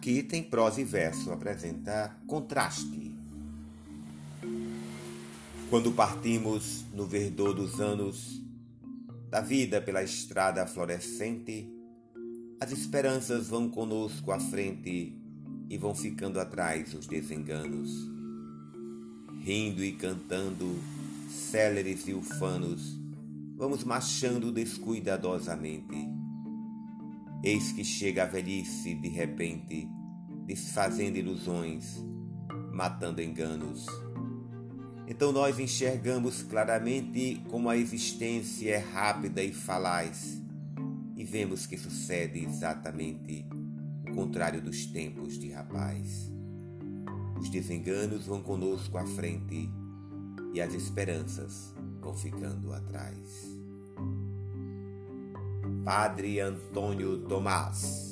que tem prosa e verso, apresenta contraste. Quando partimos no verdor dos anos da vida pela estrada florescente, as esperanças vão conosco à frente e vão ficando atrás os desenganos. Rindo e cantando, céleres e ufanos, vamos marchando descuidadosamente. Eis que chega a velhice de repente, desfazendo ilusões, matando enganos. Então nós enxergamos claramente como a existência é rápida e falaz, e vemos que sucede exatamente o contrário dos tempos de rapaz. Os desenganos vão conosco à frente e as esperanças vão ficando atrás. Padre Antônio Tomás